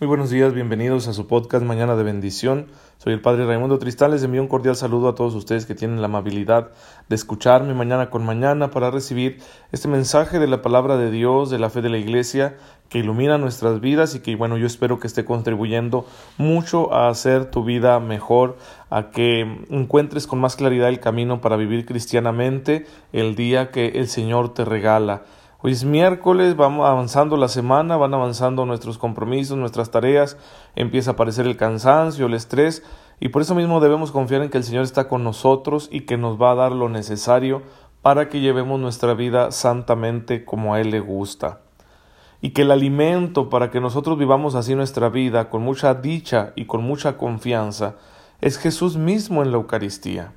Muy buenos días, bienvenidos a su podcast Mañana de Bendición. Soy el Padre Raimundo Tristán, les envío un cordial saludo a todos ustedes que tienen la amabilidad de escucharme mañana con mañana para recibir este mensaje de la palabra de Dios, de la fe de la Iglesia, que ilumina nuestras vidas y que, bueno, yo espero que esté contribuyendo mucho a hacer tu vida mejor, a que encuentres con más claridad el camino para vivir cristianamente el día que el Señor te regala. Hoy es miércoles, vamos avanzando la semana, van avanzando nuestros compromisos, nuestras tareas, empieza a aparecer el cansancio, el estrés, y por eso mismo debemos confiar en que el Señor está con nosotros y que nos va a dar lo necesario para que llevemos nuestra vida santamente como a Él le gusta. Y que el alimento para que nosotros vivamos así nuestra vida con mucha dicha y con mucha confianza es Jesús mismo en la Eucaristía.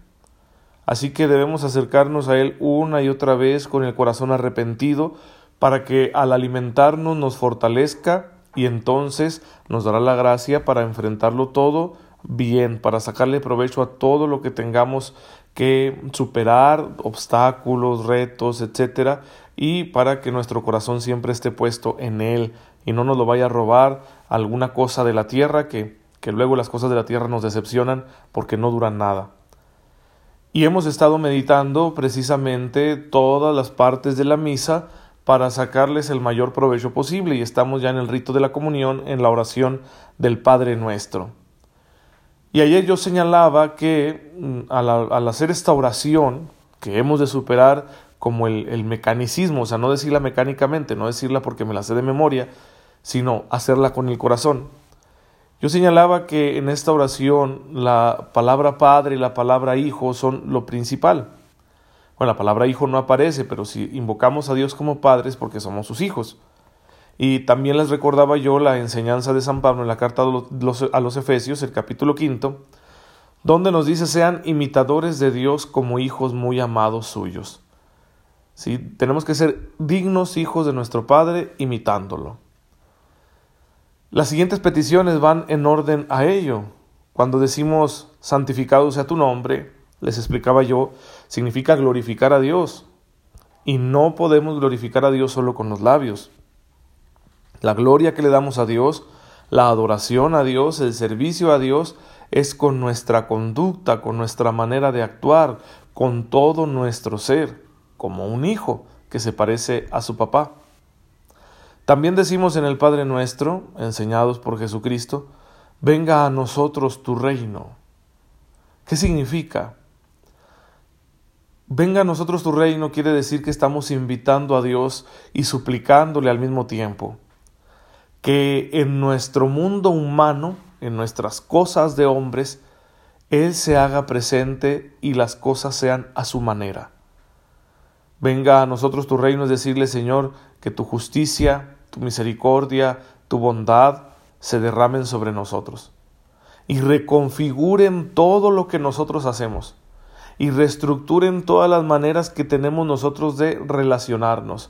Así que debemos acercarnos a Él una y otra vez con el corazón arrepentido para que al alimentarnos nos fortalezca y entonces nos dará la gracia para enfrentarlo todo bien, para sacarle provecho a todo lo que tengamos que superar, obstáculos, retos, etcétera, y para que nuestro corazón siempre esté puesto en Él y no nos lo vaya a robar alguna cosa de la tierra que, que luego las cosas de la tierra nos decepcionan porque no duran nada. Y hemos estado meditando precisamente todas las partes de la misa para sacarles el mayor provecho posible y estamos ya en el rito de la comunión en la oración del Padre nuestro. Y ayer yo señalaba que mm, al, hacer esta oración, que hemos de superar como el, el mecanicismo, o sea, no decirla mecánicamente, no decirla porque me la sé de memoria, sino hacerla con el corazón. Yo señalaba que en esta oración la palabra Padre y la palabra Hijo son lo principal. Bueno, la palabra Hijo no aparece, pero si invocamos a Dios como padres porque somos sus hijos. Y también les recordaba yo la enseñanza de San Pablo en la carta a los Efesios, el capítulo quinto, donde nos dice sean imitadores de Dios como hijos muy amados suyos. ¿Sí? Tenemos que ser dignos hijos de nuestro Padre imitándolo. Las siguientes peticiones van en orden a ello. Cuando decimos santificado sea tu nombre, les explicaba yo, significa glorificar a Dios. Y no podemos glorificar a Dios solo con los labios. La gloria que le damos a Dios, la adoración a Dios, el servicio a Dios, es con nuestra conducta, con nuestra manera de actuar, con todo nuestro ser, como un hijo que se parece a su papá. También decimos en el Padre nuestro, enseñados por Jesucristo, venga a nosotros tu reino. ¿Qué significa? Venga a nosotros tu reino quiere decir que estamos invitando a Dios y suplicándole al mismo tiempo que en nuestro mundo humano, en nuestras cosas de hombres, Él se haga presente y las cosas sean a su manera. Venga a nosotros tu reino, es decirle, Señor, que tu justicia, tu misericordia, tu bondad se derramen sobre nosotros. Y reconfiguren todo lo que nosotros hacemos. Y reestructuren todas las maneras que tenemos nosotros de relacionarnos.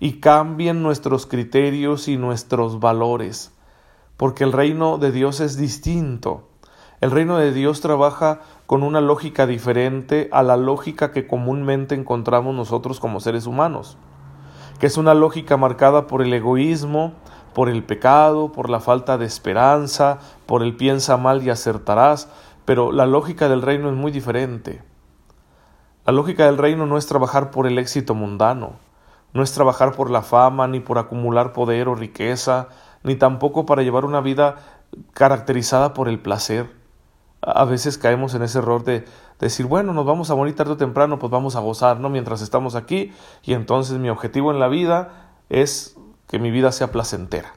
Y cambien nuestros criterios y nuestros valores, porque el reino de Dios es distinto. El reino de Dios trabaja con una lógica diferente a la lógica que comúnmente encontramos nosotros como seres humanos, que es una lógica marcada por el egoísmo, por el pecado, por la falta de esperanza, por el piensa mal y acertarás, pero la lógica del reino es muy diferente. La lógica del reino no es trabajar por el éxito mundano, no es trabajar por la fama, ni por acumular poder o riqueza, ni tampoco para llevar una vida caracterizada por el placer a veces caemos en ese error de, decir, bueno, nos vamos a morir tarde o temprano, pues vamos a gozar, ¿no? Mientras estamos aquí, y entonces mi objetivo en la vida es que mi vida sea placentera,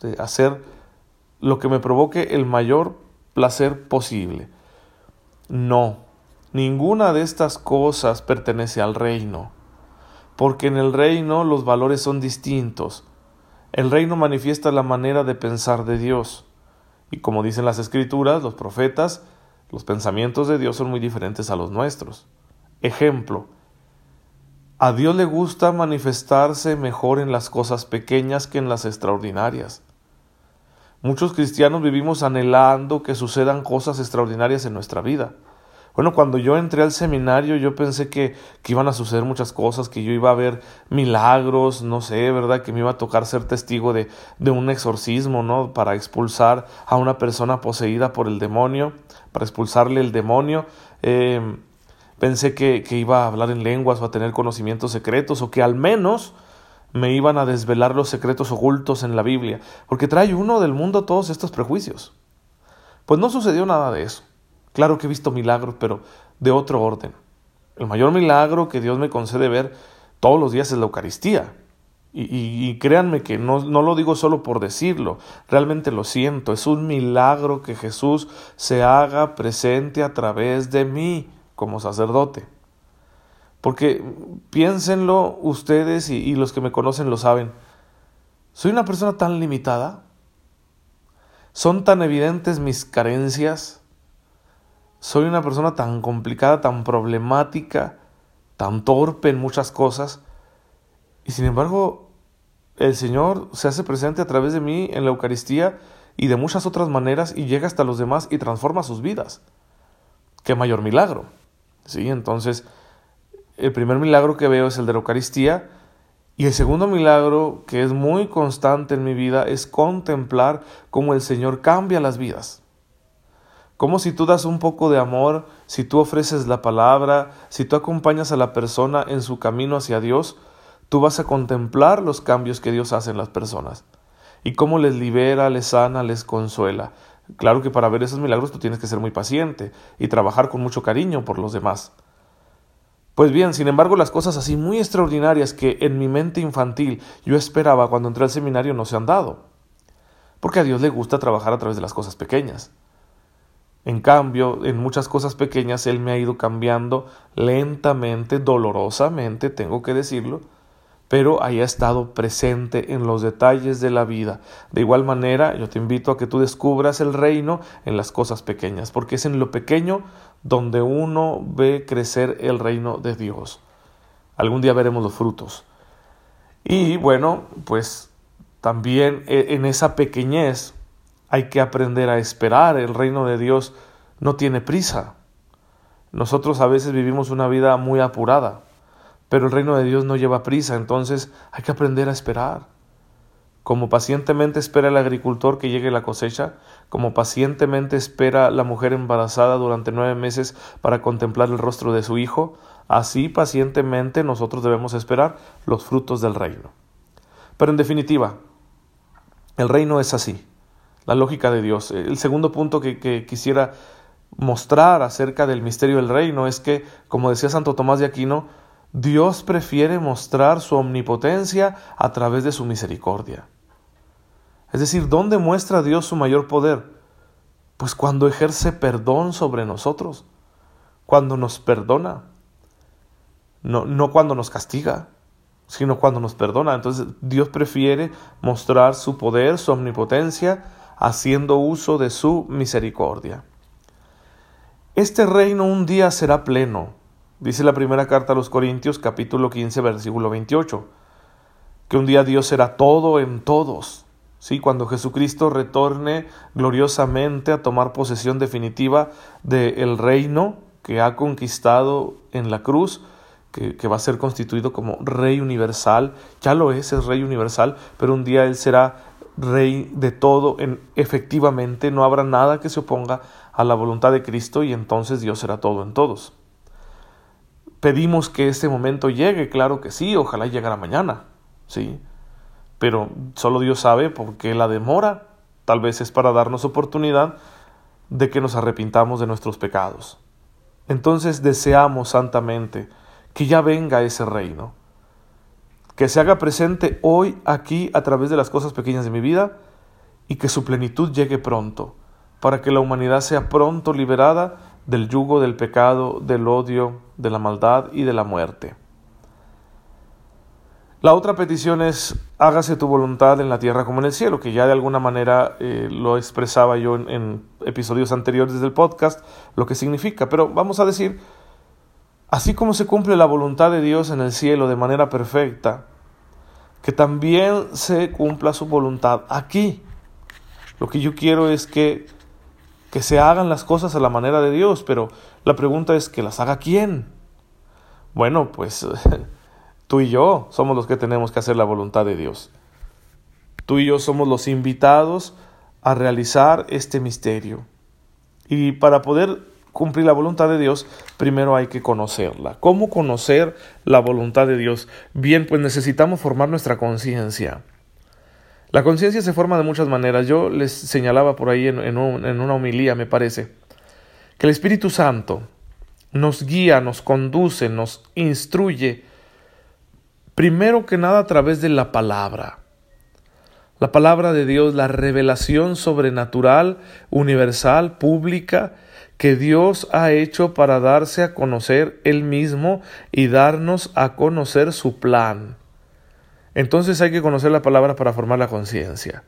de hacer lo que me provoque el mayor placer posible. No, ninguna de estas cosas pertenece al reino, porque en el reino los valores son distintos. El reino manifiesta la manera de pensar de Dios. Y como dicen las escrituras, los profetas, los pensamientos de Dios son muy diferentes a los nuestros. Ejemplo, a Dios le gusta manifestarse mejor en las cosas pequeñas que en las extraordinarias. Muchos cristianos vivimos anhelando que sucedan cosas extraordinarias en nuestra vida, Bueno, cuando yo entré al seminario yo pensé que, que, iban a suceder muchas cosas, que yo iba a ver milagros, no sé, ¿verdad? Que me iba a tocar ser testigo de, de un exorcismo, ¿no? Para expulsar a una persona poseída por el demonio, para expulsarle el demonio. Eh, pensé que, que iba a hablar en lenguas o a tener conocimientos secretos o que al menos me iban a desvelar los secretos ocultos en la Biblia, porque trae uno del mundo todos estos prejuicios. Pues no sucedió nada de eso. Claro que he visto milagros, pero de otro orden. El mayor milagro que Dios me concede ver todos los días es la Eucaristía. Y, créanme que no, no lo digo solo por decirlo, realmente lo siento. Es un milagro que Jesús se haga presente a través de mí como sacerdote. Porque piénsenlo ustedes y, y los que me conocen lo saben. ¿Soy una persona tan limitada? ¿Son tan evidentes mis carencias? Soy una persona tan complicada, tan problemática, tan torpe en muchas cosas. Y sin embargo, el Señor se hace presente a través de mí en la Eucaristía y de muchas otras maneras y llega hasta los demás y transforma sus vidas. Qué mayor milagro. ¿Sí? Entonces, el primer milagro que veo es el de la Eucaristía y el segundo milagro que es muy constante en mi vida es contemplar cómo el Señor cambia las vidas. Como si tú das un poco de amor, si tú ofreces la palabra, si tú acompañas a la persona en su camino hacia Dios, tú vas a contemplar los cambios que Dios hace en las personas y cómo les libera, les sana, les consuela. Claro que para ver esos milagros tú tienes que ser muy paciente y trabajar con mucho cariño por los demás. Pues bien, sin embargo, las cosas así muy extraordinarias que en mi mente infantil yo esperaba cuando entré al seminario no se han dado. Porque a Dios le gusta trabajar a través de las cosas pequeñas. En cambio, en muchas cosas pequeñas Él me ha ido cambiando lentamente, dolorosamente, tengo que decirlo, pero haya estado presente en los detalles de la vida. De igual manera, yo te invito a que tú descubras el reino en las cosas pequeñas, porque es en lo pequeño donde uno ve crecer el reino de Dios. Algún día veremos los frutos. Y bueno, pues también eh, en esa pequeñez hay que aprender a esperar. El reino de Dios no tiene prisa. Nosotros a veces vivimos una vida muy apurada, pero el reino de Dios no lleva prisa, entonces hay que aprender a esperar. Como pacientemente espera el agricultor que llegue la cosecha, como pacientemente espera la mujer embarazada durante nueve meses para contemplar el rostro de su hijo, así pacientemente nosotros debemos esperar los frutos del reino. Pero en definitiva, el reino es así la lógica de Dios. El segundo punto que, quisiera mostrar acerca del misterio del reino es que, como decía Santo Tomás de Aquino, Dios prefiere mostrar su omnipotencia a través de su misericordia. Es decir, ¿dónde muestra Dios su mayor poder? Pues cuando ejerce perdón sobre nosotros, cuando nos perdona, no, no cuando nos castiga, sino cuando nos perdona. Entonces Dios prefiere mostrar su poder, su omnipotencia, haciendo uso de su misericordia. Este reino un día será pleno, dice la primera carta a los Corintios capítulo 15 versículo 28, que un día Dios será todo en todos. Sí, cuando Jesucristo retorne gloriosamente a tomar posesión definitiva del reino que ha conquistado en la cruz, que, que, va a ser constituido como Rey universal, ya lo es, es Rey universal, pero un día Él será Rey de todo, en, efectivamente no habrá nada que se oponga a la voluntad de Cristo y entonces Dios será todo en todos. Pedimos que este momento llegue, claro que sí, ojalá llegara mañana, sí, pero solo Dios sabe por qué la demora, tal vez es para darnos oportunidad de que nos arrepintamos de nuestros pecados. Entonces deseamos santamente que ya venga ese reino, que se haga presente hoy aquí a través de las cosas pequeñas de mi vida y que su plenitud llegue pronto, para que la humanidad sea pronto liberada del yugo del pecado, del odio, de la maldad y de la muerte. La otra petición es, hágase tu voluntad en la tierra como en el cielo, que ya de alguna manera eh, lo expresaba yo en, en episodios anteriores del podcast, lo que significa, pero vamos a decir, así como se cumple la voluntad de Dios en el cielo de manera perfecta, que también se cumpla su voluntad aquí. Lo que yo quiero es que que se hagan las cosas a la manera de Dios, pero la pregunta es que las haga quién. Bueno, pues tú y yo somos los que tenemos que hacer la voluntad de Dios. Tú y yo somos los invitados a realizar este misterio. Y para poder cumplir la voluntad de Dios, primero hay que conocerla. ¿Cómo conocer la voluntad de Dios? Bien, pues necesitamos formar nuestra conciencia. La conciencia se forma de muchas maneras. Yo les señalaba por ahí en, una homilía, me parece, que el Espíritu Santo nos guía, nos conduce, nos instruye, primero que nada a través de la palabra. La palabra de Dios, la revelación sobrenatural, universal, pública, que Dios ha hecho para darse a conocer Él mismo y darnos a conocer su plan. Entonces hay que conocer la palabra para formar la conciencia.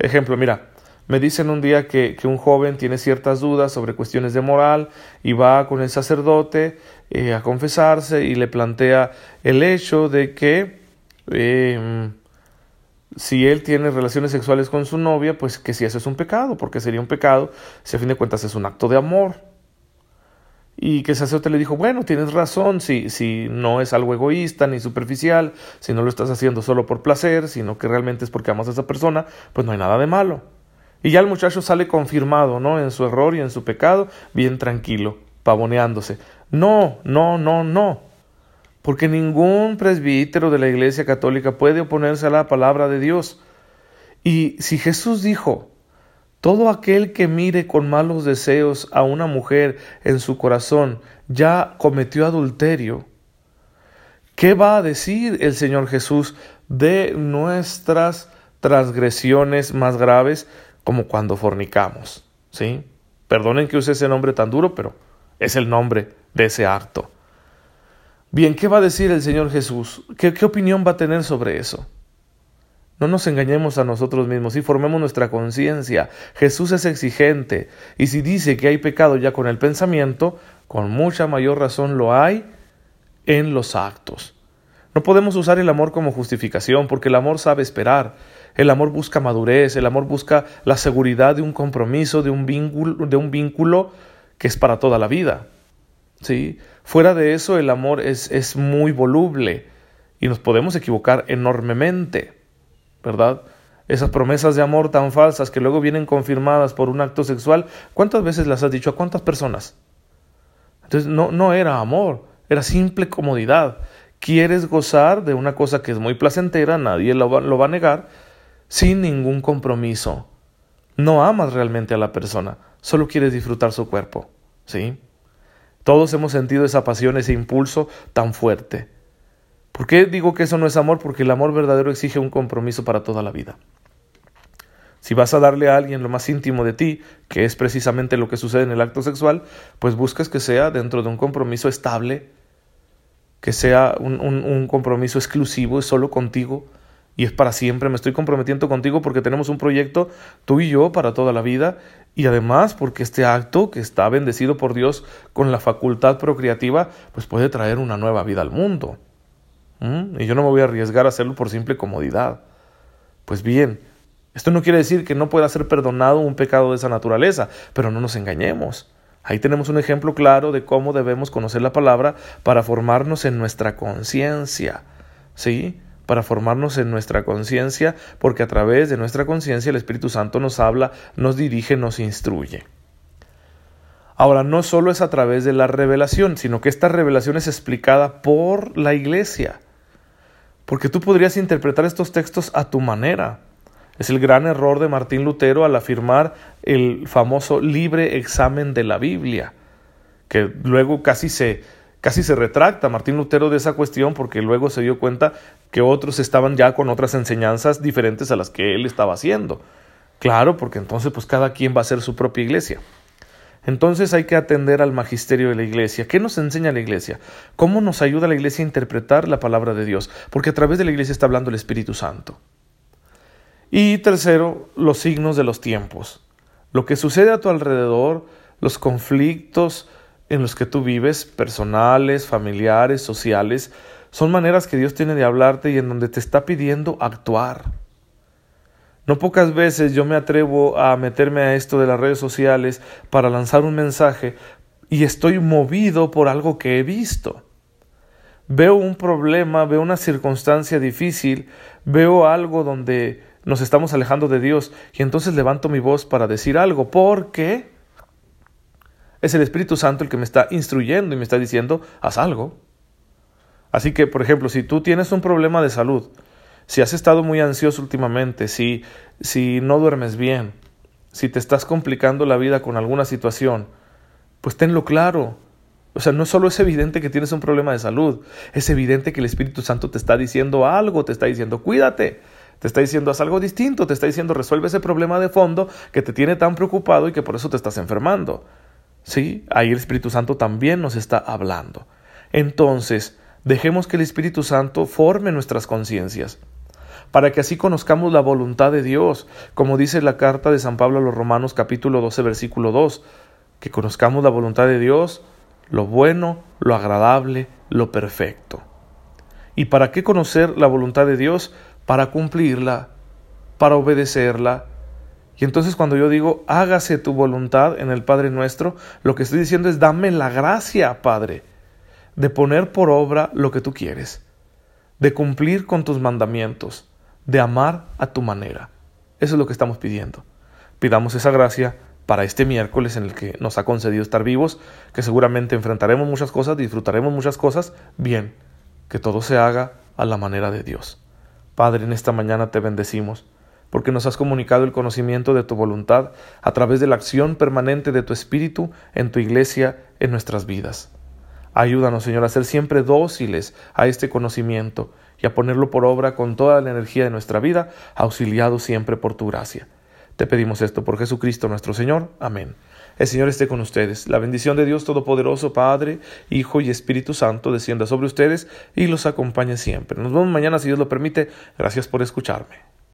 Ejemplo, mira, me dicen un día que, un joven tiene ciertas dudas sobre cuestiones de moral y va con el sacerdote eh, a confesarse y le plantea el hecho de que em, si él tiene relaciones sexuales con su novia, pues que si eso es un pecado, porque sería un pecado si a fin de cuentas es un acto de amor. Y que el sacerdote le dijo, bueno, tienes razón, si, si no es algo egoísta ni superficial, si no lo estás haciendo solo por placer, sino que realmente es porque amas a esa persona, pues no hay nada de malo. Y ya el muchacho sale confirmado, ¿no? En su error y en su pecado, bien tranquilo, pavoneándose. No, no, no, no porque ningún presbítero de la Iglesia Católica puede oponerse a la palabra de Dios. Y si Jesús dijo, todo aquel que mire con malos deseos a una mujer en su corazón ya cometió adulterio, ¿qué va a decir el Señor Jesús de nuestras transgresiones más graves como cuando fornicamos? ¿Sí? Perdonen que use ese nombre tan duro, pero es el nombre de ese acto. Bien, ¿qué va a decir el Señor Jesús? ¿Qué, opinión va a tener sobre eso? No nos engañemos a nosotros mismos y formemos nuestra conciencia. Jesús es exigente y si dice que hay pecado ya con el pensamiento, con mucha mayor razón lo hay en los actos. No podemos usar el amor como justificación porque el amor sabe esperar. El amor busca madurez, el amor busca la seguridad de un compromiso, de un vínculo, de un vínculo que es para toda la vida. ¿Sí? Fuera de eso, el amor es, es muy voluble y nos podemos equivocar enormemente, ¿verdad? Esas promesas de amor tan falsas que luego vienen confirmadas por un acto sexual, ¿cuántas veces las has dicho a cuántas personas? Entonces no, no era amor, era simple comodidad. Quieres gozar de una cosa que es muy placentera, nadie lo va, lo va a negar, sin ningún compromiso. No amas realmente a la persona, solo quieres disfrutar su cuerpo, ¿sí? Todos hemos sentido esa pasión, ese impulso tan fuerte. ¿Por qué digo que eso no es amor? Porque el amor verdadero exige un compromiso para toda la vida. Si vas a darle a alguien lo más íntimo de ti, que es precisamente lo que sucede en el acto sexual, pues buscas que sea dentro de un compromiso estable, que sea un, compromiso exclusivo, es solo contigo, y es para siempre. Me estoy comprometiendo contigo porque tenemos un proyecto, tú y yo, para toda la vida. Y además porque este acto, que está bendecido por Dios con la facultad procreativa, pues puede traer una nueva vida al mundo. ¿Mm? Y yo no me voy a arriesgar a hacerlo por simple comodidad. Pues bien, esto no quiere decir que no pueda ser perdonado un pecado de esa naturaleza, pero no nos engañemos. Ahí tenemos un ejemplo claro de cómo debemos conocer la palabra para formarnos en nuestra conciencia. ¿Sí? Para formarnos en nuestra conciencia, porque a través de nuestra conciencia el Espíritu Santo nos habla, nos dirige, nos instruye. Ahora, no solo es a través de la revelación, sino que esta revelación es explicada por la iglesia, porque tú podrías interpretar estos textos a tu manera. Es el gran error de Martín Lutero al afirmar el famoso libre examen de la Biblia, que luego casi se, casi se retracta Martín Lutero de esa cuestión porque luego se dio cuenta que otros estaban ya con otras enseñanzas diferentes a las que él estaba haciendo. Claro, porque entonces pues cada quien va a ser su propia iglesia. Entonces hay que atender al magisterio de la iglesia. ¿Qué nos enseña la iglesia? ¿Cómo nos ayuda la iglesia a interpretar la palabra de Dios? Porque a través de la iglesia está hablando el Espíritu Santo. Y tercero, los signos de los tiempos. Lo que sucede a tu alrededor, los conflictos, en los que tú vives, personales, familiares, sociales, son maneras que Dios tiene de hablarte y en donde te está pidiendo actuar. No pocas veces yo me atrevo a meterme a esto de las redes sociales para lanzar un mensaje y estoy movido por algo que he visto. Veo un problema, veo una circunstancia difícil, veo algo donde nos estamos alejando de Dios y entonces levanto mi voz para decir algo, porque es el Espíritu Santo el que me está instruyendo y me está diciendo, haz algo. Así que, por ejemplo, si tú tienes un problema de salud, si has estado muy ansioso últimamente, si, si no duermes bien, si te estás complicando la vida con alguna situación, pues tenlo claro. O sea, no solo es evidente que tienes un problema de salud, es evidente que el Espíritu Santo te está diciendo algo, te está diciendo cuídate, te está diciendo haz algo distinto, te está diciendo resuelve ese problema de fondo que te tiene tan preocupado y que por eso te estás enfermando. Sí, ahí el Espíritu Santo también nos está hablando. Entonces, dejemos que el Espíritu Santo forme nuestras conciencias para que así conozcamos la voluntad de Dios, como dice la carta de San Pablo a los Romanos capítulo 12 versículo 2, que conozcamos la voluntad de Dios, lo bueno, lo agradable, lo perfecto. ¿Y para qué conocer la voluntad de Dios? Para cumplirla, para obedecerla. Y entonces cuando yo digo, hágase tu voluntad en el Padre nuestro, lo que estoy diciendo es, dame la gracia, Padre, de poner por obra lo que tú quieres, de cumplir con tus mandamientos, de amar a tu manera. Eso es lo que estamos pidiendo. Pidamos esa gracia para este miércoles en el que nos ha concedido estar vivos, que seguramente enfrentaremos muchas cosas, disfrutaremos muchas cosas, bien, que todo se haga a la manera de Dios. Padre, en esta mañana te bendecimos, porque nos has comunicado el conocimiento de tu voluntad a través de la acción permanente de tu Espíritu en tu iglesia, en nuestras vidas. Ayúdanos, Señor, a ser siempre dóciles a este conocimiento y a ponerlo por obra con toda la energía de nuestra vida, auxiliados siempre por tu gracia. Te pedimos esto por Jesucristo nuestro Señor. Amén. El Señor esté con ustedes. La bendición de Dios Todopoderoso, Padre, Hijo y Espíritu Santo, descienda sobre ustedes y los acompañe siempre. Nos vemos mañana si Dios lo permite. Gracias por escucharme.